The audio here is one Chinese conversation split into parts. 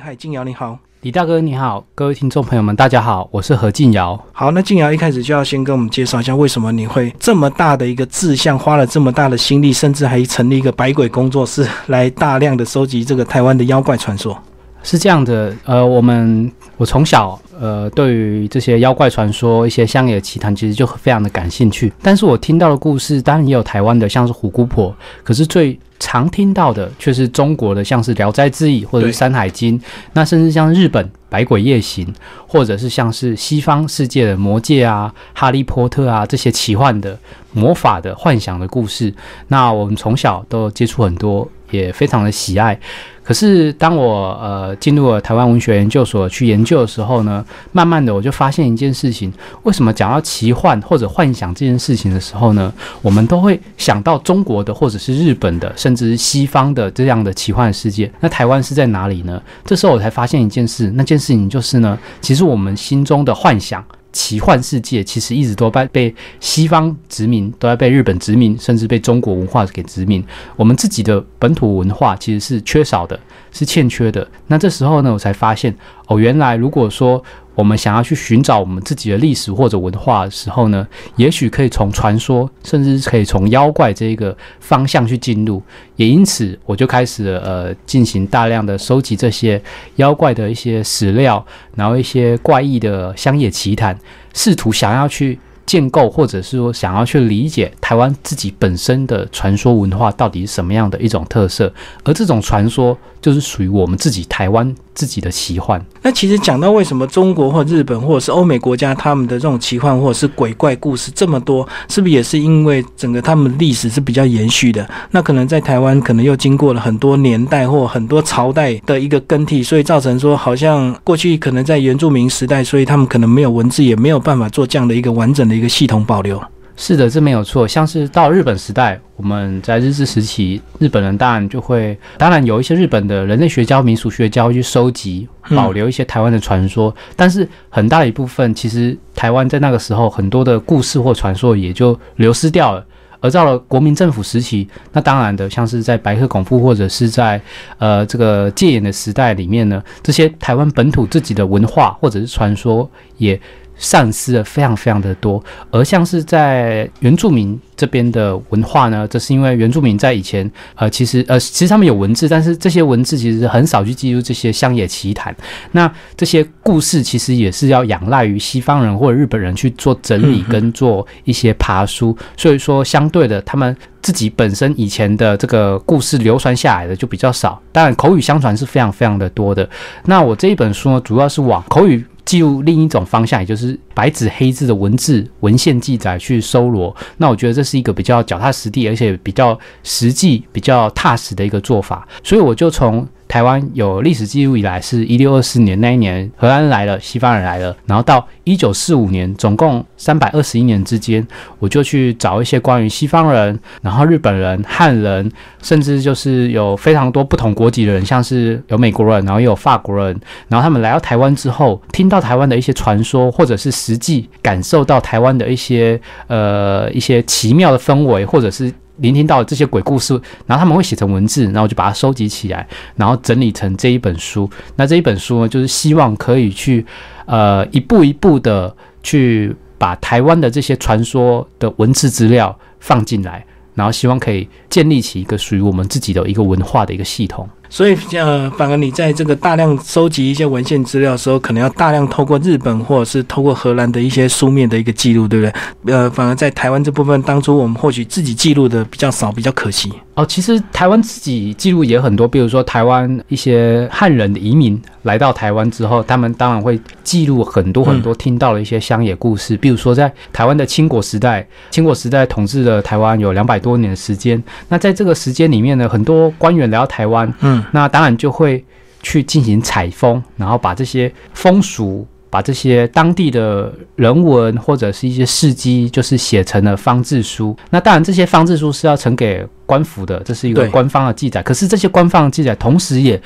嗨，静瑶你好，李大哥你好，各位听众朋友们大家好，我是何静瑶。好，那静瑶一开始就要先跟我们介绍一下，为什么你会这么大的一个志向，花了这么大的心力，甚至还成立一个百鬼工作室，来大量的收集这个台湾的妖怪传说。是这样的，呃，我们我从小呃对于这些妖怪传说、一些乡野奇谈，其实就非常的感兴趣。但是我听到的故事，当然也有台湾的，像是虎姑婆，可是最常听到的却是中国的，像是《聊斋志异》或者是《山海经》，那甚至像日本《百鬼夜行》，或者是像是西方世界的《魔戒》啊、《哈利波特》啊这些奇幻的、魔法的、幻想的故事。那我们从小都接触很多，也非常的喜爱。可是当我呃进入了台湾文学研究所去研究的时候呢，慢慢的我就发现一件事情：为什么讲到奇幻或者幻想这件事情的时候呢，我们都会想到中国的或者是日本的，甚至是西方的这样的奇幻世界？那台湾是在哪里呢？这时候我才发现一件事，那件事情就是呢，其实我们心中的幻想。奇幻世界其实一直都被被西方殖民，都在被日本殖民，甚至被中国文化给殖民。我们自己的本土文化其实是缺少的，是欠缺的。那这时候呢，我才发现哦，原来如果说。我们想要去寻找我们自己的历史或者文化的时候呢，也许可以从传说，甚至可以从妖怪这一个方向去进入。也因此，我就开始呃进行大量的收集这些妖怪的一些史料，然后一些怪异的乡野奇谈，试图想要去。建构，或者是说想要去理解台湾自己本身的传说文化到底是什么样的一种特色，而这种传说就是属于我们自己台湾自己的奇幻。那其实讲到为什么中国或日本或者是欧美国家他们的这种奇幻或者是鬼怪故事这么多，是不是也是因为整个他们历史是比较延续的？那可能在台湾可能又经过了很多年代或很多朝代的一个更替，所以造成说好像过去可能在原住民时代，所以他们可能没有文字，也没有办法做这样的一个完整的。一个系统保留是的，这没有错。像是到日本时代，我们在日治时期，日本人当然就会，当然有一些日本的人类学家、民俗学家会去收集、保留一些台湾的传说，但是很大一部分，其实台湾在那个时候很多的故事或传说也就流失掉了。而到了国民政府时期，那当然的，像是在白鹤孔夫或者是在呃这个戒严的时代里面呢，这些台湾本土自己的文化或者是传说也。丧失了非常非常的多，而像是在原住民这边的文化呢，这是因为原住民在以前，呃，其实呃，其实他们有文字，但是这些文字其实很少去记录这些乡野奇谈。那这些故事其实也是要仰赖于西方人或者日本人去做整理跟做一些爬书，所以说相对的，他们自己本身以前的这个故事流传下来的就比较少。当然，口语相传是非常非常的多的。那我这一本书呢，主要是往口语。记录另一种方向，也就是白纸黑字的文字文献记载去搜罗。那我觉得这是一个比较脚踏实地，而且比较实际、比较踏实的一个做法。所以我就从。台湾有历史记录以来，是一六二四年那一年，荷兰来了，西方人来了，然后到一九四五年，总共三百二十一年之间，我就去找一些关于西方人，然后日本人、汉人，甚至就是有非常多不同国籍的人，像是有美国人，然后也有法国人，然后他们来到台湾之后，听到台湾的一些传说，或者是实际感受到台湾的一些呃一些奇妙的氛围，或者是。聆听到这些鬼故事，然后他们会写成文字，然后就把它收集起来，然后整理成这一本书。那这一本书呢，就是希望可以去，呃，一步一步的去把台湾的这些传说的文字资料放进来，然后希望可以建立起一个属于我们自己的一个文化的一个系统。所以，呃，反而你在这个大量收集一些文献资料的时候，可能要大量透过日本或者是透过荷兰的一些书面的一个记录，对不对？呃，反而在台湾这部分，当初我们或许自己记录的比较少，比较可惜。哦，其实台湾自己记录也很多，比如说台湾一些汉人的移民来到台湾之后，他们当然会记录很多很多听到的一些乡野故事。比如说在台湾的清国时代，清国时代统治了台湾有两百多年的时间。那在这个时间里面呢，很多官员来到台湾，嗯，那当然就会去进行采风，然后把这些风俗。把这些当地的人文或者是一些事迹，就是写成了方志书。那当然，这些方志书是要呈给官府的，这是一个官方的记载。可是这些官方的记载，同时也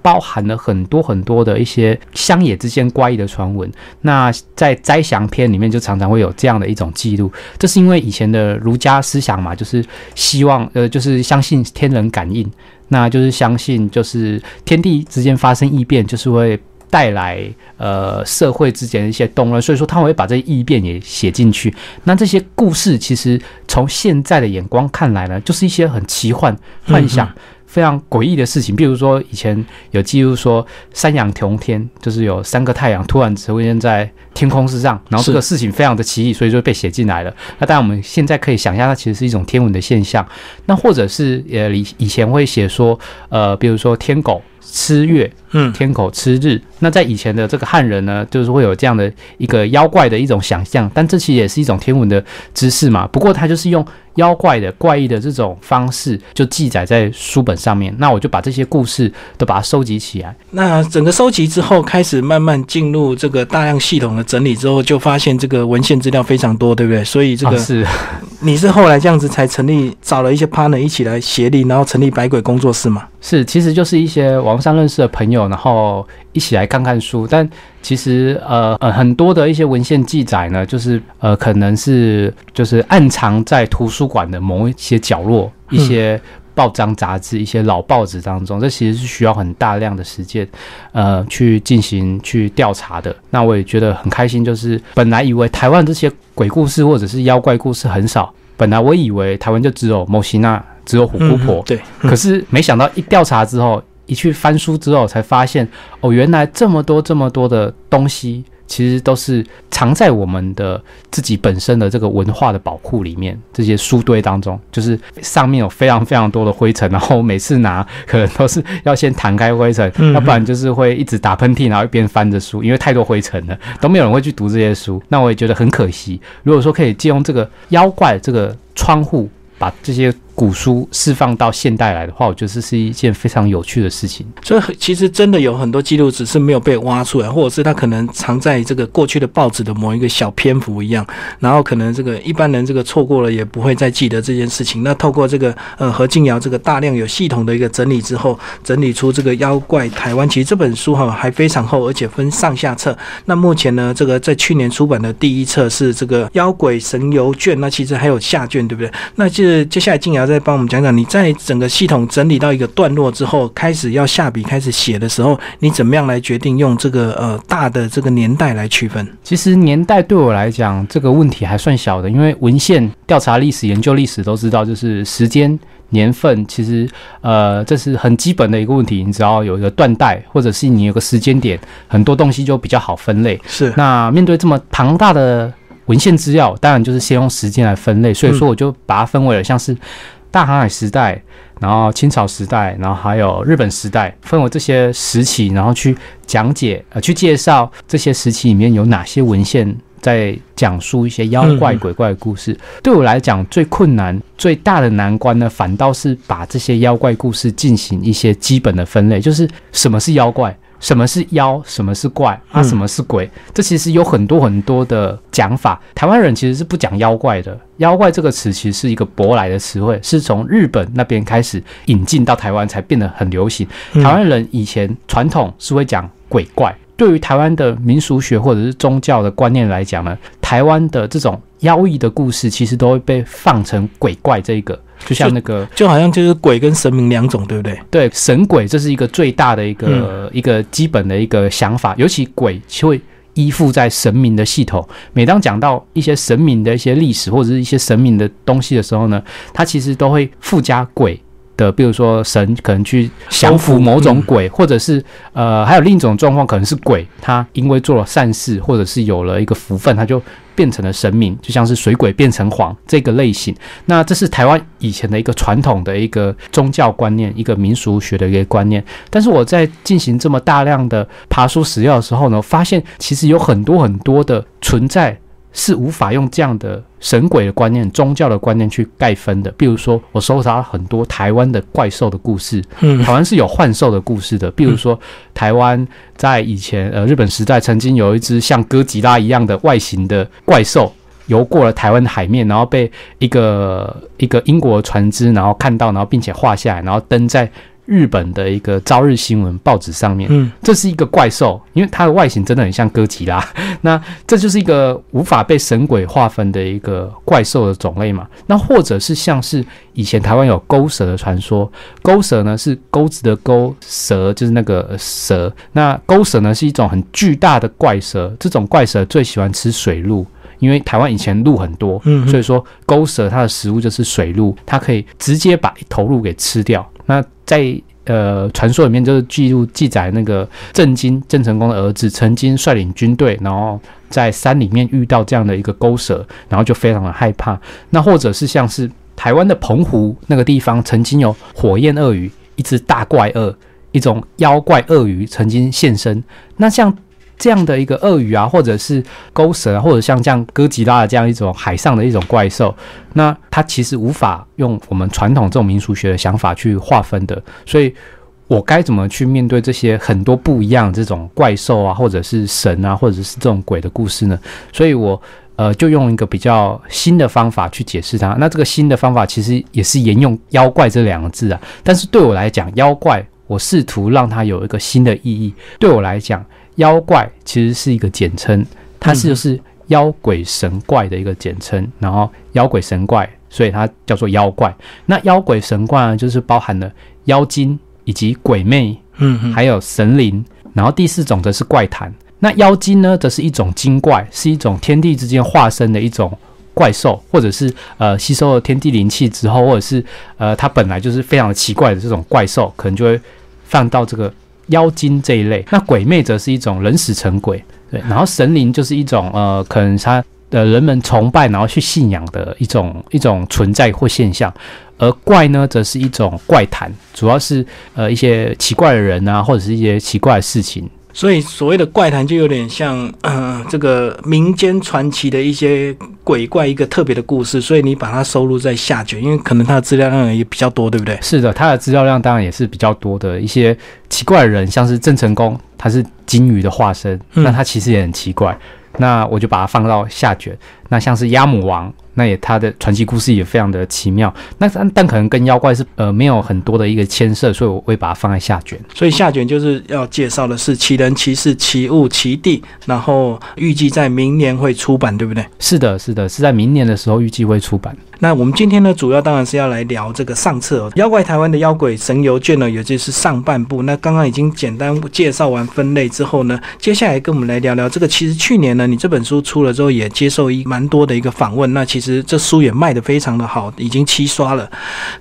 包含了很多很多的一些乡野之间怪异的传闻。那在灾祥篇里面，就常常会有这样的一种记录。这是因为以前的儒家思想嘛，就是希望呃，就是相信天人感应。那就是相信就是天地之间发生异变，就是会带来呃社会之间的一些动乱，所以说他会把这些异变也写进去。那这些故事其实从现在的眼光看来呢，就是一些很奇幻、幻想。非常诡异的事情，比如说以前有记录说三阳同天，就是有三个太阳突然出现在天空之上，然后这个事情非常的奇异，所以就被写进来了。那当然我们现在可以想象，它其实是一种天文的现象。那或者是呃以以前会写说，呃，比如说天狗。吃月，嗯，天口吃日。那在以前的这个汉人呢，就是会有这样的一个妖怪的一种想象，但这其实也是一种天文的知识嘛。不过他就是用妖怪的怪异的这种方式，就记载在书本上面。那我就把这些故事都把它收集起来。那整个收集之后，开始慢慢进入这个大量系统的整理之后，就发现这个文献资料非常多，对不对？所以这个是你是后来这样子才成立，找了一些 partner 一起来协力，然后成立百鬼工作室嘛？是，其实就是一些网上认识的朋友，然后一起来看看书。但其实，呃呃，很多的一些文献记载呢，就是呃，可能是就是暗藏在图书馆的某一些角落，一些报章杂志、一些老报纸当中。这其实是需要很大量的时间，呃，去进行去调查的。那我也觉得很开心，就是本来以为台湾这些鬼故事或者是妖怪故事很少，本来我以为台湾就只有摩西娜。只有虎姑婆，对。可是没想到一调查之后，一去翻书之后，才发现哦，原来这么多这么多的东西，其实都是藏在我们的自己本身的这个文化的宝库里面。这些书堆当中，就是上面有非常非常多的灰尘，然后每次拿可能都是要先弹开灰尘，要不然就是会一直打喷嚏，然后一边翻着书，因为太多灰尘了，都没有人会去读这些书。那我也觉得很可惜。如果说可以借用这个妖怪这个窗户，把这些。古书释放到现代来的话，我觉得这是一件非常有趣的事情。所以其实真的有很多记录，只是没有被挖出来，或者是它可能藏在这个过去的报纸的某一个小篇幅一样。然后可能这个一般人这个错过了，也不会再记得这件事情。那透过这个呃何静瑶这个大量有系统的一个整理之后，整理出这个妖怪台湾。其实这本书哈还非常厚，而且分上下册。那目前呢，这个在去年出版的第一册是这个妖鬼神游卷，那其实还有下卷，对不对？那接接下来静瑶。再帮我们讲讲，你在整个系统整理到一个段落之后，开始要下笔开始写的时候，你怎么样来决定用这个呃大的这个年代来区分？其实年代对我来讲，这个问题还算小的，因为文献调查历史、研究历史都知道，就是时间年份，其实呃这是很基本的一个问题。你只要有一个断代，或者是你有个时间点，很多东西就比较好分类。是那面对这么庞大的文献资料，当然就是先用时间来分类。所以说，我就把它分为了像是。大航海时代，然后清朝时代，然后还有日本时代，分为这些时期，然后去讲解呃，去介绍这些时期里面有哪些文献在讲述一些妖怪鬼怪的故事。对我来讲，最困难、最大的难关呢，反倒是把这些妖怪故事进行一些基本的分类，就是什么是妖怪。什么是妖？什么是怪？啊，什么是鬼？这其实有很多很多的讲法。台湾人其实是不讲妖怪的。妖怪这个词其实是一个舶来的词汇，是从日本那边开始引进到台湾才变得很流行。台湾人以前传统是会讲鬼怪。对于台湾的民俗学或者是宗教的观念来讲呢，台湾的这种妖异的故事其实都会被放成鬼怪这一个。就像那个，就好像就是鬼跟神明两种，对不对？对，神鬼这是一个最大的一个一个基本的一个想法，尤其鬼就会依附在神明的系统。每当讲到一些神明的一些历史或者是一些神明的东西的时候呢，它其实都会附加鬼。的，比如说神可能去降服某种鬼，或者是呃，还有另一种状况，可能是鬼他因为做了善事，或者是有了一个福分，他就变成了神明，就像是水鬼变成黄这个类型。那这是台湾以前的一个传统的一个宗教观念，一个民俗学的一个观念。但是我在进行这么大量的爬书史料的时候呢，发现其实有很多很多的存在。是无法用这样的神鬼的观念、宗教的观念去盖分的。比如说，我搜查很多台湾的怪兽的故事，嗯，台湾是有幻兽的故事的。比如说，台湾在以前呃日本时代曾经有一只像哥吉拉一样的外形的怪兽游过了台湾的海面，然后被一个一个英国船只然后看到，然后并且画下来，然后登在。日本的一个朝日新闻报纸上面，嗯，这是一个怪兽，因为它的外形真的很像哥吉拉。那这就是一个无法被神鬼划分的一个怪兽的种类嘛？那或者是像是以前台湾有钩蛇的传说，钩蛇呢是钩子的钩，蛇就是那个蛇。那钩蛇呢是一种很巨大的怪蛇，这种怪蛇最喜欢吃水鹿。因为台湾以前鹿很多，嗯所以说钩蛇它的食物就是水鹿，它可以直接把一头鹿给吃掉。那在呃传说里面就是记录记载那个郑经郑成功的儿子曾经率领军队，然后在山里面遇到这样的一个勾蛇，然后就非常的害怕。那或者是像是台湾的澎湖那个地方曾经有火焰鳄鱼，一只大怪鳄，一种妖怪鳄鱼曾经现身。那像这样的一个鳄鱼啊，或者是钩蛇，或者像这样哥吉拉的这样一种海上的一种怪兽，那它其实无法用我们传统这种民俗学的想法去划分的。所以，我该怎么去面对这些很多不一样这种怪兽啊，或者是神啊，或者是这种鬼的故事呢？所以我呃就用一个比较新的方法去解释它。那这个新的方法其实也是沿用“妖怪”这两个字啊，但是对我来讲，妖怪我试图让它有一个新的意义。对我来讲，妖怪其实是一个简称，它是就是妖鬼神怪的一个简称，然后妖鬼神怪，所以它叫做妖怪。那妖鬼神怪呢，就是包含了妖精以及鬼魅，嗯嗯，还有神灵，然后第四种则是怪谈。那妖精呢，则是一种精怪，是一种天地之间化身的一种怪兽，或者是呃吸收了天地灵气之后，或者是呃它本来就是非常奇怪的这种怪兽，可能就会放到这个妖精这一类。那鬼魅则是一种人死成鬼，对，然后神灵就是一种呃可能他的人们崇拜然后去信仰的一种一种存在或现象。而怪呢，则是一种怪谈，主要是呃一些奇怪的人啊，或者是一些奇怪的事情。所以所谓的怪谈就有点像，呃，这个民间传奇的一些鬼怪一个特别的故事，所以你把它收录在下卷，因为可能它的资料量也比较多，对不对？是的，它的资料量当然也是比较多的。一些奇怪的人，像是郑成功，他是金鱼的化身，嗯那他其实也很奇怪。那我就把它放到下卷。那像是鸭母王，那也他的传奇故事也非常的奇妙。那但但可能跟妖怪是呃没有很多的一个牵涉，所以我会把它放在下卷。所以下卷就是要介绍的是奇人、奇事、奇物、奇地，然后预计在明年会出版，对不对？是的，是的，是在明年的时候预计会出版。那我们今天呢，主要当然是要来聊这个上册哦，《妖怪台湾的妖鬼神游卷》呢，也就是上半部。那刚刚已经简单介绍完分类之后呢，接下来跟我们来聊聊这个。其实去年呢，你这本书出了之后，也接受一蛮多的一个访问。那其实这书也卖的非常的好，已经七刷了。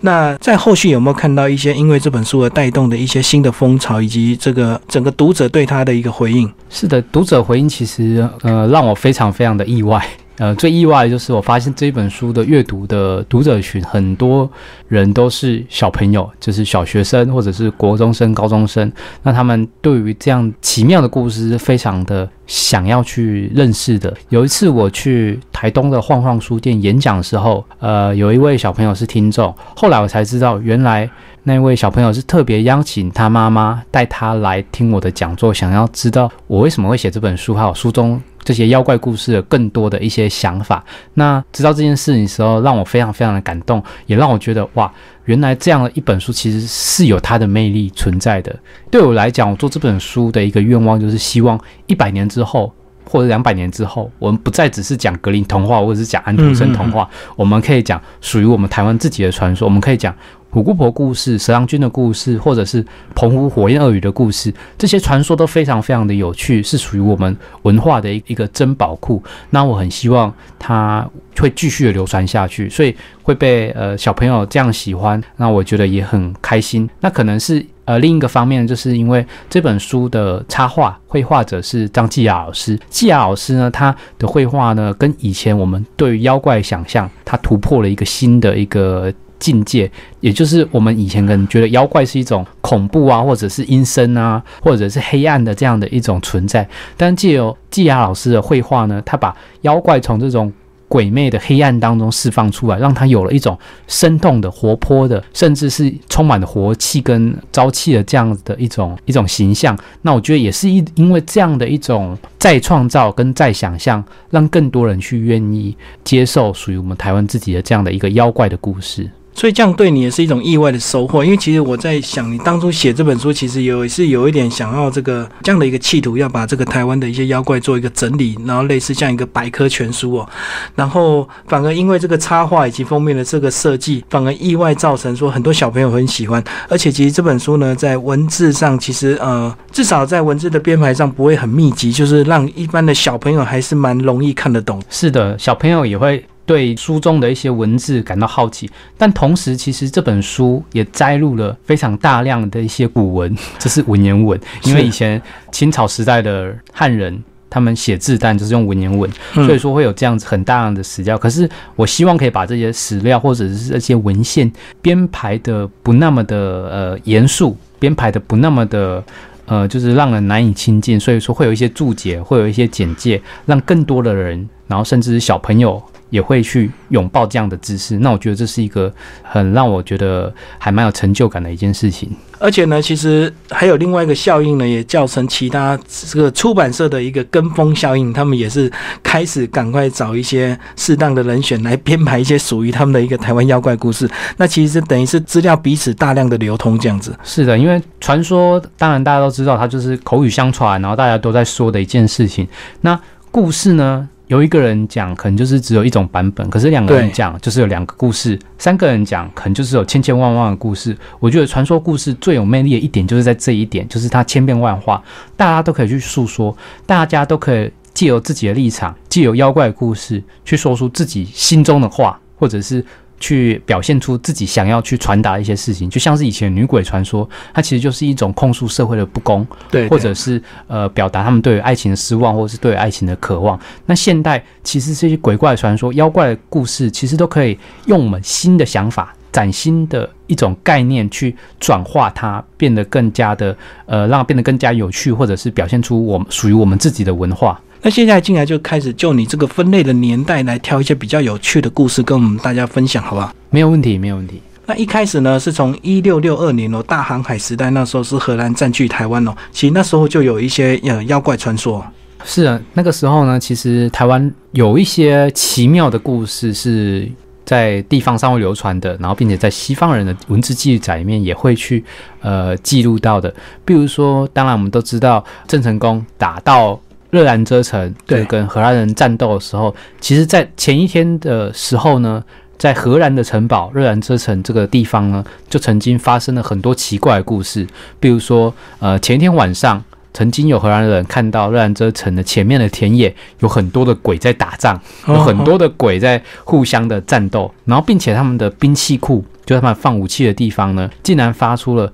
那在后续有没有看到一些因为这本书而带动的一些新的风潮，以及这个整个读者对他的一个回应？是的，读者回应其实呃让我非常非常的意外。呃，最意外的就是我发现这本书的阅读的读者群，很多人都是小朋友，就是小学生或者是国中生、高中生。那他们对于这样奇妙的故事是非常的想要去认识的。有一次我去台东的晃晃书店演讲的时候，呃，有一位小朋友是听众，后来我才知道，原来那位小朋友是特别邀请他妈妈带他来听我的讲座，想要知道我为什么会写这本书，还有书中。这些妖怪故事的更多的一些想法，那知道这件事情的时候，让我非常非常的感动，也让我觉得哇，原来这样的一本书其实是有它的魅力存在的。对我来讲，我做这本书的一个愿望就是希望一百年之后或者两百年之后，我们不再只是讲格林童话或者是讲安徒生童话，我们可以讲属于我们台湾自己的传说，我们可以讲。虎姑婆故事、蛇郎君的故事，或者是澎湖火焰鳄鱼的故事，这些传说都非常非常的有趣，是属于我们文化的一一个珍宝库。那我很希望它会继续的流传下去，所以会被呃小朋友这样喜欢，那我觉得也很开心。那可能是呃另一个方面，就是因为这本书的插画绘画者是张继雅老师，继雅老师呢，他的绘画呢，跟以前我们对妖怪想象，他突破了一个新的一个。境界，也就是我们以前可能觉得妖怪是一种恐怖啊，或者是阴森啊，或者是黑暗的这样的一种存在。但借由季雅老师的绘画呢，他把妖怪从这种鬼魅的黑暗当中释放出来，让它有了一种生动的、活泼的，甚至是充满了活气跟朝气的这样的一种一种形象。那我觉得也是一因为这样的一种再创造跟再想象，让更多人去愿意接受属于我们台湾自己的这样的一个妖怪的故事。所以这样对你也是一种意外的收获。因为其实我在想，你当初写这本书，其实有是有一点想要这个这样的一个企图，要把这个台湾的一些妖怪做一个整理，然后类似像一个百科全书哦。然后反而因为这个插画以及封面的这个设计，反而意外造成说很多小朋友很喜欢。而且其实这本书呢，在文字上，其实呃，至少在文字的编排上不会很密集，就是让一般的小朋友还是蛮容易看得懂。是的，小朋友也会对书中的一些文字感到好奇，但同时其实这本书也摘录了非常大量的一些古文，这是文言文，因为以前清朝时代的汉人。他们写字，但就是用文言文，所以说会有这样子很大量的史料。可是我希望可以把这些史料或者是这些文献编排的不那么的呃严肃，编排的不那么的呃就是让人难以亲近。所以说会有一些注解，会有一些简介，让更多的人，然后甚至是小朋友。也会去拥抱这样的姿势，那我觉得这是一个很让我觉得还蛮有成就感的一件事情。而且呢，其实还有另外一个效应呢，也造成其他这个出版社的一个跟风效应，他们也是开始赶快找一些适当的人选来编排一些属于他们的一个台湾妖怪故事。那其实等于是资料彼此大量的流通这样子。是的，因为传说当然大家都知道，它就是口语相传，然后大家都在说的一件事情。那故事呢？有一个人讲，可能就是只有一种版本；可是两个人讲，就是有两个故事；三个人讲，可能就是有千千万万的故事。我觉得传说故事最有魅力的一点，就是在这一点，就是它千变万化，大家都可以去诉说，大家都可以借由自己的立场，借由妖怪故事去说出自己心中的话，或者是。去表现出自己想要去传达一些事情，就像是以前女鬼传说，它其实就是一种控诉社会的不公，对，或者是呃表达他们对于爱情的失望，或者是对爱情的渴望。那现代其实这些鬼怪传说、妖怪的故事，其实都可以用我们新的想法、崭新的一种概念去转化它，变得更加的呃，让它变得更加有趣，或者是表现出我们属于我们自己的文化。那现在进来就开始就你这个分类的年代来挑一些比较有趣的故事跟我们大家分享，好不好？没有问题，没有问题。那一开始呢，是从一六六二年哦，大航海时代那时候是荷兰占据台湾哦，其实那时候就有一些呃妖怪传说。是啊，那个时候呢，其实台湾有一些奇妙的故事是在地方上会流传的，然后并且在西方人的文字记载里面也会去呃记录到的。比如说，当然我们都知道郑成功打到。热兰遮城对跟荷兰人战斗的时候，其实，在前一天的时候呢，在荷兰的城堡热兰遮城这个地方呢，就曾经发生了很多奇怪的故事。比如说，呃，前一天晚上，曾经有荷兰人看到热兰遮城的前面的田野有很多的鬼在打仗，有很多的鬼在互相的战斗，然后并且他们的兵器库，就他们放武器的地方呢，竟然发出了。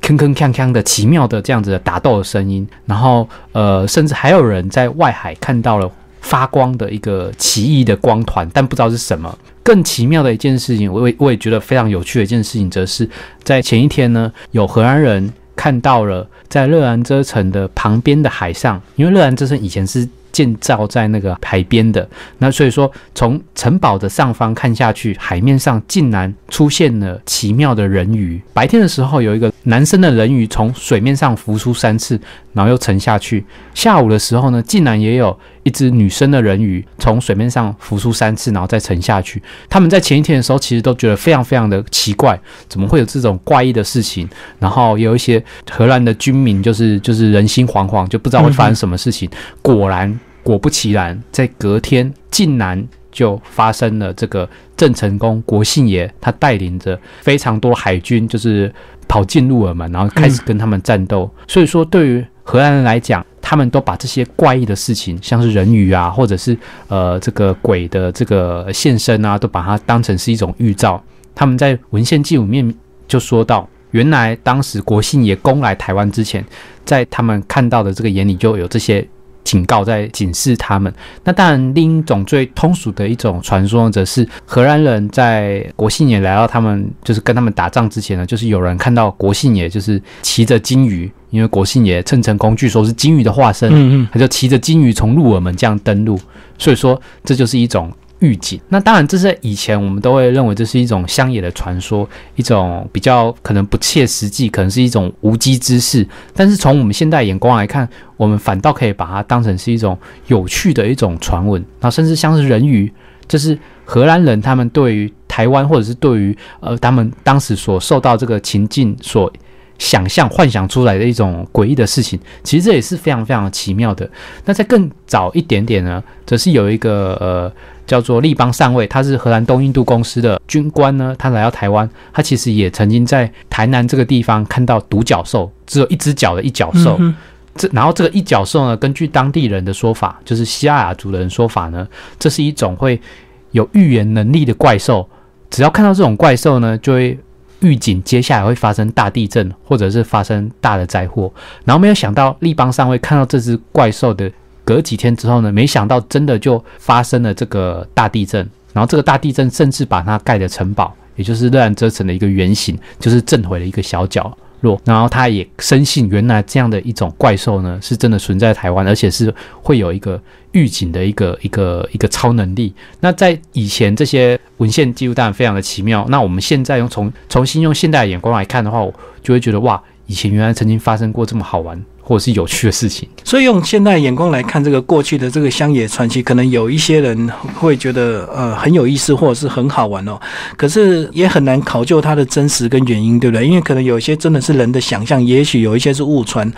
铿铿锵锵的奇妙的这样子的打斗的声音，然后呃，甚至还有人在外海看到了发光的一个奇异的光团，但不知道是什么。更奇妙的一件事情，我也我也觉得非常有趣的一件事情，则是在前一天呢，有荷兰人看到了在热兰遮城的旁边的海上，因为热兰遮城以前是。建造在那个海边的，那所以说从城堡的上方看下去，海面上竟然出现了奇妙的人鱼。白天的时候，有一个男生的人鱼从水面上浮出三次，然后又沉下去。下午的时候呢，竟然也有一只女生的人鱼从水面上浮出三次，然后再沉下去。他们在前一天的时候，其实都觉得非常非常的奇怪，怎么会有这种怪异的事情？然后有一些荷兰的军民就是就是人心惶惶，就不知道会发生什么事情。果然。果不其然，在隔天竟然就发生了这个郑成功国姓爷，他带领着非常多海军，就是跑进入尔门，然后开始跟他们战斗。所以说，对于荷兰人来讲，他们都把这些怪异的事情，像是人鱼啊，或者是呃这个鬼的这个现身啊，都把它当成是一种预兆。他们在文献记录面就说到，原来当时国姓爷攻来台湾之前，在他们看到的这个眼里就有这些。警告在警示他们。那当然，另一种最通俗的一种传说，则是荷兰人在国姓爷来到他们，就是跟他们打仗之前呢，就是有人看到国姓爷就是骑着金鱼，因为国姓爷郑成功据说是金鱼的化身，嗯嗯，他就骑着金鱼从鹿耳门这样登陆，所以说这就是一种。预警，那当然，这是以前我们都会认为这是一种乡野的传说，一种比较可能不切实际，可能是一种无稽之事。但是从我们现代眼光来看，我们反倒可以把它当成是一种有趣的一种传闻。那甚至像是人鱼，这是荷兰人他们对于。台湾或者是对于呃他们当时所受到这个情境所想象幻想出来的一种诡异的事情，其实这也是非常非常奇妙的。那在更早一点点呢，则是有一个呃叫做立邦上尉，他是荷兰东印度公司的军官呢，他来到台湾，他其实也曾经在台南这个地方看到独角兽，只有一只脚的一角兽。这然后这个一角兽呢，根据当地人的说法，就是西亚雅族的人说法呢，这是一种会有预言能力的怪兽，只要看到这种怪兽呢，就会。预警接下来会发生大地震，或者是发生大的灾祸。然后没有想到立邦上会看到这只怪兽的隔几天之后呢，没想到真的就发生了这个大地震。然后这个大地震甚至把它盖的城堡，也就是热兰遮城的一个原型，就是震毁了一个小角弱。然后他也深信，原来这样的一种怪兽呢，是真的存在台湾，而且是会有一个预警的一个一个一个超能力。那在以前这些。文献记录当然非常的奇妙。那我们现在用重重新用现代的眼光来看的话，我就会觉得哇，以前原来曾经发生过这么好玩。或者是有趣的事情，所以用现代眼光来看这个过去的这个乡野传奇，可能有一些人会觉得呃很有意思，或者是很好玩哦。可是也很难考究它的真实跟原因，对不对？因为可能有一些真的是人的想象，也许有一些是误传。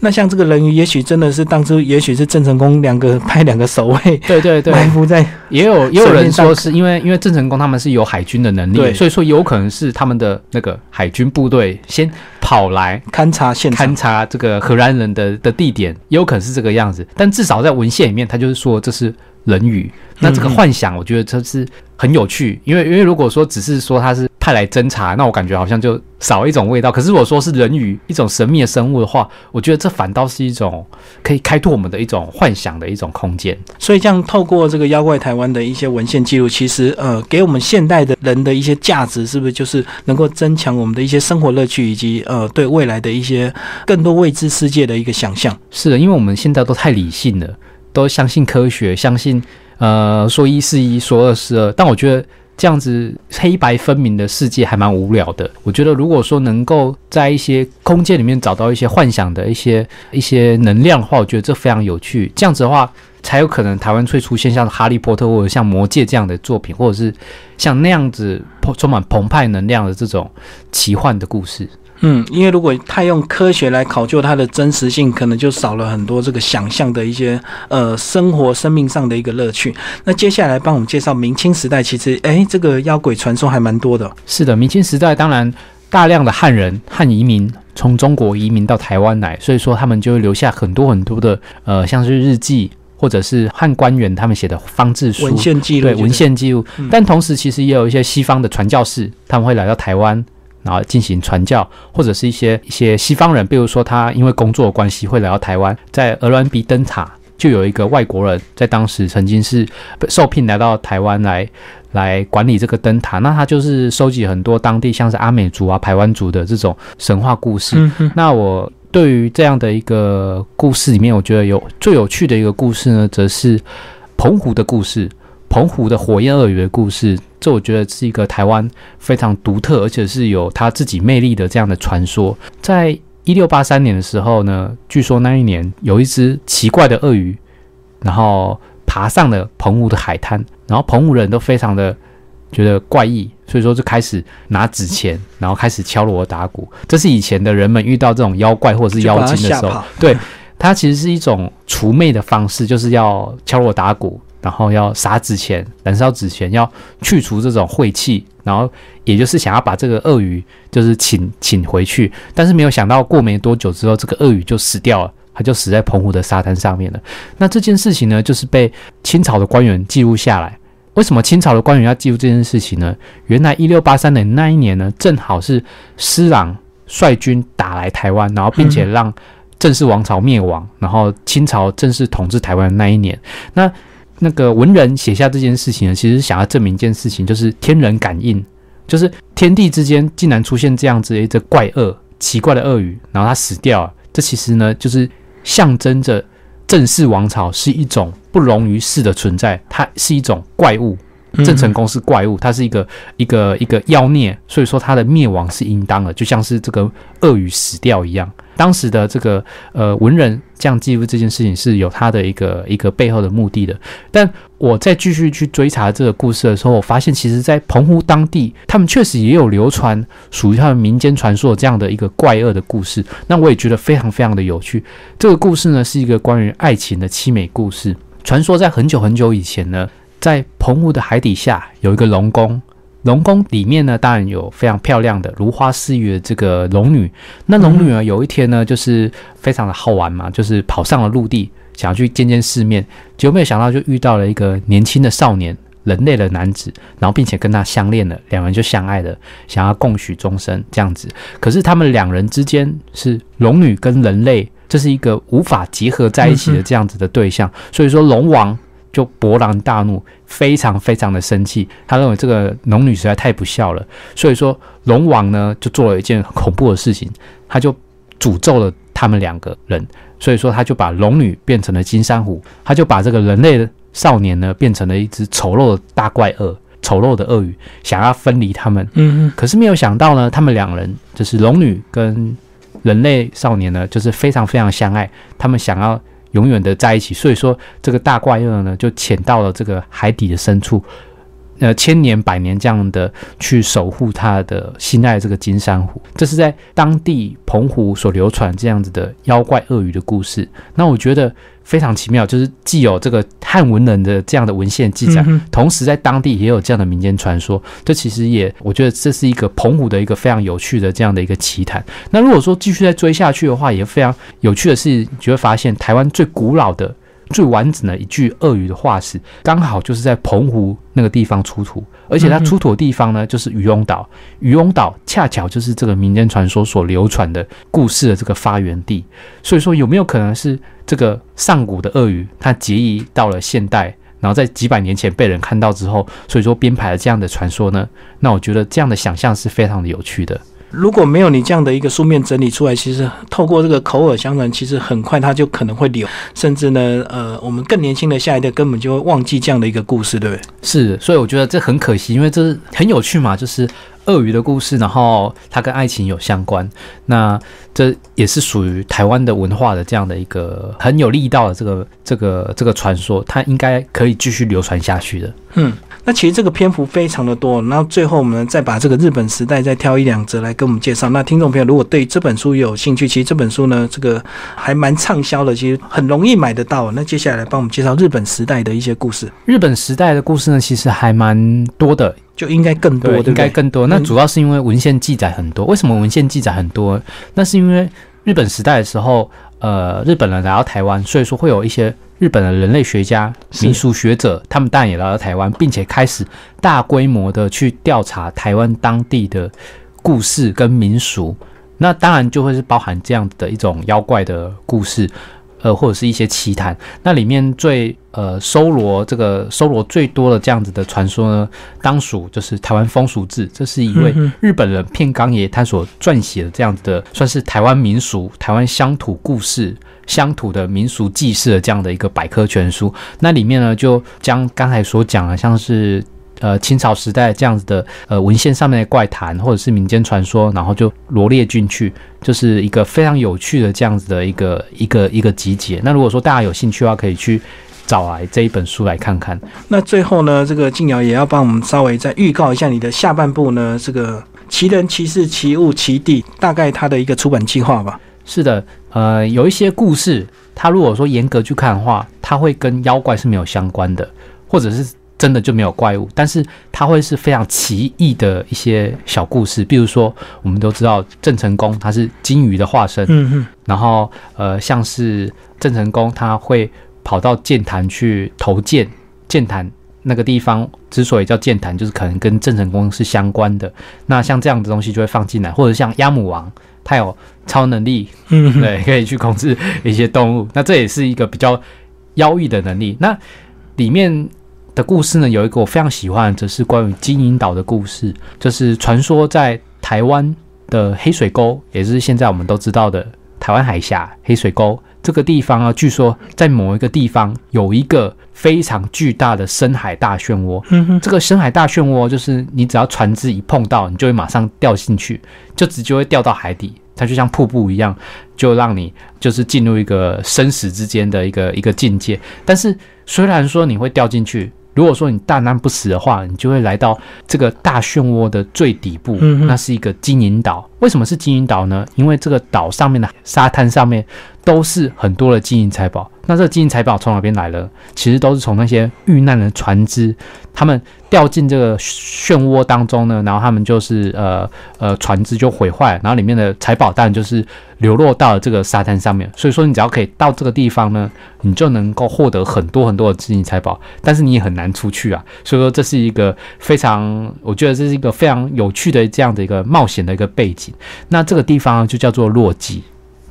那像这个人鱼，也许真的是当初，也许是郑成功两个派两个守卫，对对对，埋伏在。也有也有人说是因为因为郑成功他们是有海军的能力，所以说有可能是他们的那个海军部队先。跑来勘察现勘察这个荷兰人的的地点，也有可能是这个样子。但至少在文献里面，他就是说这是人鱼。那这个幻想，我觉得这是很有趣，因为因为如果说只是说他是。派来侦查，那我感觉好像就少一种味道。可是如果说是人鱼一种神秘的生物的话，我觉得这反倒是一种可以开拓我们的一种幻想的一种空间。所以这样透过这个妖怪台湾的一些文献记录，其实呃，给我们现代的人的一些价值，是不是就是能够增强我们的一些生活乐趣，以及呃对未来的一些更多未知世界的一个想象？是的，因为我们现在都太理性了，都相信科学，相信呃说一是一，说二是二。但我觉得。这样子黑白分明的世界还蛮无聊的。我觉得，如果说能够在一些空间里面找到一些幻想的一些一些能量的话，我觉得这非常有趣。这样子的话，才有可能台湾会出现像《哈利波特》或者像《魔戒》这样的作品，或者是像那样子充满澎湃能量的这种奇幻的故事。嗯，因为如果太用科学来考究它的真实性，可能就少了很多这个想象的一些呃生活生命上的一个乐趣。那接下来帮我们介绍明清时代，其实哎，这个妖鬼传说还蛮多的。是的，明清时代当然大量的汉人汉移民从中国移民到台湾来，所以说他们就会留下很多很多的呃，像是日记或者是汉官员他们写的方志书文献记录，对文献记录。但同时其实也有一些西方的传教士，他们会来到台湾。然后进行传教，或者是一些一些西方人，比如说他因为工作关系会来到台湾，在鹅銮鼻灯塔就有一个外国人，在当时曾经是受聘来到台湾来来管理这个灯塔，那他就是收集很多当地像是阿美族啊、排湾族的这种神话故事。那我对于这样的一个故事里面，我觉得有最有趣的一个故事呢，则是澎湖的故事。澎湖的火焰鳄鱼的故事，这我觉得是一个台湾非常独特，而且是有它自己魅力的这样的传说。在一六八三年的时候呢，据说那一年有一只奇怪的鳄鱼，然后爬上了澎湖的海滩，然后澎湖人都非常的觉得怪异，所以说就开始拿纸钱，然后开始敲锣打鼓。这是以前的人们遇到这种妖怪或者是妖精的时候，对它其实是一种除魅的方式，就是要敲锣打鼓。然后要撒纸钱，燃烧纸钱，要去除这种晦气，然后也就是想要把这个鳄鱼就是请请回去，但是没有想到过没多久之后，这个鳄鱼就死掉了，它就死在澎湖的沙滩上面了。那这件事情呢，就是被清朝的官员记录下来。为什么清朝的官员要记录这件事情呢？原来一六八三年那一年呢，正好是施琅率军打来台湾，然后并且让郑氏王朝灭亡，然后清朝正式统治台湾的那一年。那那个文人写下这件事情呢，其实想要证明一件事情，就是天人感应，就是天地之间竟然出现这样子一只怪鳄、奇怪的鳄鱼，然后它死掉了。这其实呢，就是象征着郑氏王朝是一种不容于世的存在，它是一种怪物。郑成功是怪物，它是一个一个一个妖孽，所以说它的灭亡是应当的，就像是这个鳄鱼死掉一样。当时的这个呃文人这样记录这件事情是有他的一个一个背后的目的的。但我在继续去追查这个故事的时候，我发现其实在澎湖当地，他们确实也有流传属于他们民间传说这样的一个怪恶的故事。那我也觉得非常非常的有趣。这个故事呢是一个关于爱情的凄美故事。传说在很久很久以前呢，在澎湖的海底下有一个龙宫。龙宫里面呢，当然有非常漂亮的如花似玉的这个龙女。那龙女呢，有一天呢，就是非常的好玩嘛，就是跑上了陆地，想要去见见世面。结果没有想到，就遇到了一个年轻的少年，人类的男子，然后并且跟他相恋了，两人就相爱了，想要共许终生这样子。可是他们两人之间是龙女跟人类，这是一个无法结合在一起的这样子的对象。所以说，龙王。就勃然大怒，非常非常的生气。他认为这个龙女实在太不孝了，所以说龙王呢就做了一件恐怖的事情，他就诅咒了他们两个人。所以说他就把龙女变成了金珊瑚，他就把这个人类的少年呢变成了一只丑陋的大怪鳄，丑陋的鳄鱼，想要分离他们。嗯嗯。可是没有想到呢，他们两人就是龙女跟人类少年呢，就是非常非常相爱，他们想要。永远的在一起，所以说这个大怪鳄呢，就潜到了这个海底的深处，呃，千年百年这样的去守护他的心爱这个金珊瑚。这是在当地澎湖所流传这样子的妖怪鳄鱼的故事。那我觉得。非常奇妙，就是既有这个汉文人的这样的文献记载，同时在当地也有这样的民间传说。这其实也，我觉得这是一个澎湖的一个非常有趣的这样的一个奇谈。那如果说继续再追下去的话，也非常有趣的是，你就会发现台湾最古老的。最完整的一具鳄鱼的化石，刚好就是在澎湖那个地方出土，而且它出土的地方呢，就是渔翁岛。渔翁岛恰巧就是这个民间传说所流传的故事的这个发源地。所以说，有没有可能是这个上古的鳄鱼，它结移到了现代，然后在几百年前被人看到之后，所以说编排了这样的传说呢？那我觉得这样的想象是非常的有趣的。如果没有你这样的一个书面整理出来，其实透过这个口耳相传，其实很快它就可能会流，甚至呢，呃，我们更年轻的下一代根本就会忘记这样的一个故事，对不对？是，所以我觉得这很可惜，因为这是很有趣嘛，就是鳄鱼的故事，然后它跟爱情有相关，那这也是属于台湾的文化的这样的一个很有力道的这个这个这个传说，它应该可以继续流传下去的。嗯。那其实这个篇幅非常的多，然后最后我们再把这个日本时代再挑一两则来跟我们介绍。那听众朋友如果对这本书有兴趣，其实这本书呢，这个还蛮畅销的，其实很容易买得到。那接下来帮我们介绍日本时代的一些故事。日本时代的故事呢，其实还蛮多的，就应该更多，应该更多。那主要是因为文献记载很多。为什么文献记载很多？那是因为日本时代的时候，呃，日本人来到台湾，所以说会有一些。日本的人类学家、民俗学者，他们当然也来到台湾，并且开始大规模的去调查台湾当地的故事跟民俗。那当然就会是包含这样的一种妖怪的故事，呃，或者是一些奇谈。那里面最呃搜罗这个搜罗最多的这样子的传说呢，当属就是台湾风俗志，这是一位日本人片冈爷他所撰写的这样子的，算是台湾民俗、台湾乡土故事。乡土的民俗记事的这样的一个百科全书，那里面呢就将刚才所讲的，像是呃清朝时代这样子的呃文献上面的怪谈或者是民间传说，然后就罗列进去，就是一个非常有趣的这样子的一个一个一个集结。那如果说大家有兴趣的话，可以去找来这一本书来看看。那最后呢，这个静瑶也要帮我们稍微再预告一下你的下半部呢，这个奇人奇事奇物奇地，大概它的一个出版计划吧。是的。呃，有一些故事，它如果说严格去看的话，它会跟妖怪是没有相关的，或者是真的就没有怪物，但是它会是非常奇异的一些小故事。比如说，我们都知道郑成功他是金鱼的化身，嗯嗯，然后呃，像是郑成功他会跑到剑潭去投剑，剑潭那个地方之所以叫剑潭，就是可能跟郑成功是相关的。那像这样的东西就会放进来，或者像鸭母王。他有超能力，嗯，对，可以去控制一些动物。那这也是一个比较妖异的能力。那里面的故事呢，有一个我非常喜欢，则是关于金银岛的故事。就是传说在台湾的黑水沟，也是现在我们都知道的台湾海峡黑水沟这个地方啊，据说在某一个地方有一个非常巨大的深海大漩涡。嗯哼，这个深海大漩涡就是你只要船只一碰到，你就会马上掉进去，就直接会掉到海底。它就像瀑布一样，就让你就是进入一个生死之间的一个一个境界。但是虽然说你会掉进去。如果说你大难不死的话，你就会来到这个大漩涡的最底部，那是一个金银岛。为什么是金银岛呢？因为这个岛上面的沙滩上面都是很多的金银财宝。那这个金银财宝从哪边来了？其实都是从那些遇难的船只，他们掉进这个漩涡当中呢，然后他们就是呃呃船只就毁坏，然后里面的财宝当然就是流落到这个沙滩上面。所以说，你只要可以到这个地方呢，你就能够获得很多很多的金银财宝，但是你也很难出去啊。所以说，这是一个非常，我觉得这是一个非常有趣的这样的一个冒险的一个背景。那这个地方就叫做洛基。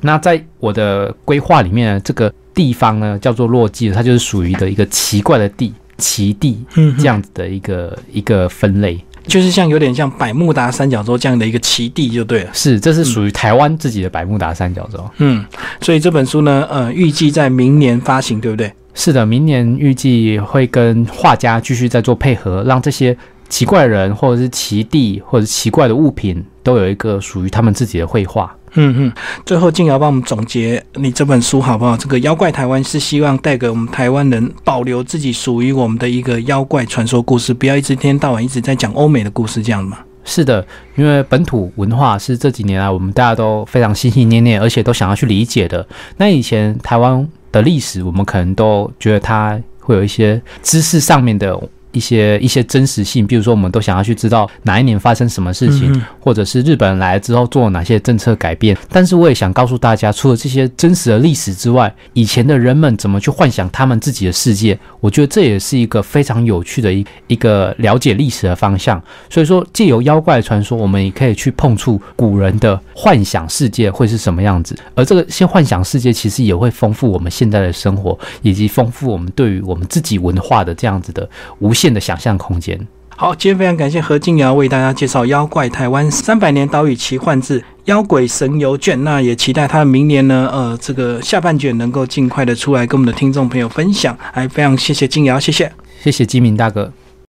那在我的规划里面，这个地方呢叫做洛基，它就是属于的一个奇怪的地，奇地，这样子的一个一个分类，就是像有点像百慕达三角洲这样的一个奇地就对了。是，这是属于台湾自己的百慕达三角洲。嗯，所以这本书呢，呃，预计在明年发行，对不对？是的，明年预计会跟画家继续在做配合，让这些奇怪人或者是奇地或者奇怪的物品都有一个属于他们自己的绘画。嗯嗯，最后静瑶帮我们总结你这本书好不好？这个妖怪台湾是希望带给我们台湾人保留自己属于我们的一个妖怪传说故事，不要一直一天到晚一直在讲欧美的故事，这样吗？是的，因为本土文化是这几年来我们大家都非常心心念念，而且都想要去理解的。那以前台湾的历史，我们可能都觉得它会有一些知识上面的。一些一些真实性，比如说，我们都想要去知道哪一年发生什么事情，或者是日本人来了之后做哪些政策改变。但是，我也想告诉大家，除了这些真实的历史之外，以前的人们怎么去幻想他们自己的世界？我觉得这也是一个非常有趣的一一个了解历史的方向。所以说，借由妖怪传说，我们也可以去碰触古人的幻想世界会是什么样子。而这个些幻想世界，其实也会丰富我们现在的生活，以及丰富我们对于我们自己文化的这样子的无限。的想象空间。好，今天非常感谢何静瑶为大家介绍《妖怪台湾三百年岛屿奇幻志妖鬼神游卷》。那也期待他明年呢，呃，这个下半卷能够尽快的出来跟我们的听众朋友分享。还非常谢谢静瑶，谢谢，谢谢金明大哥。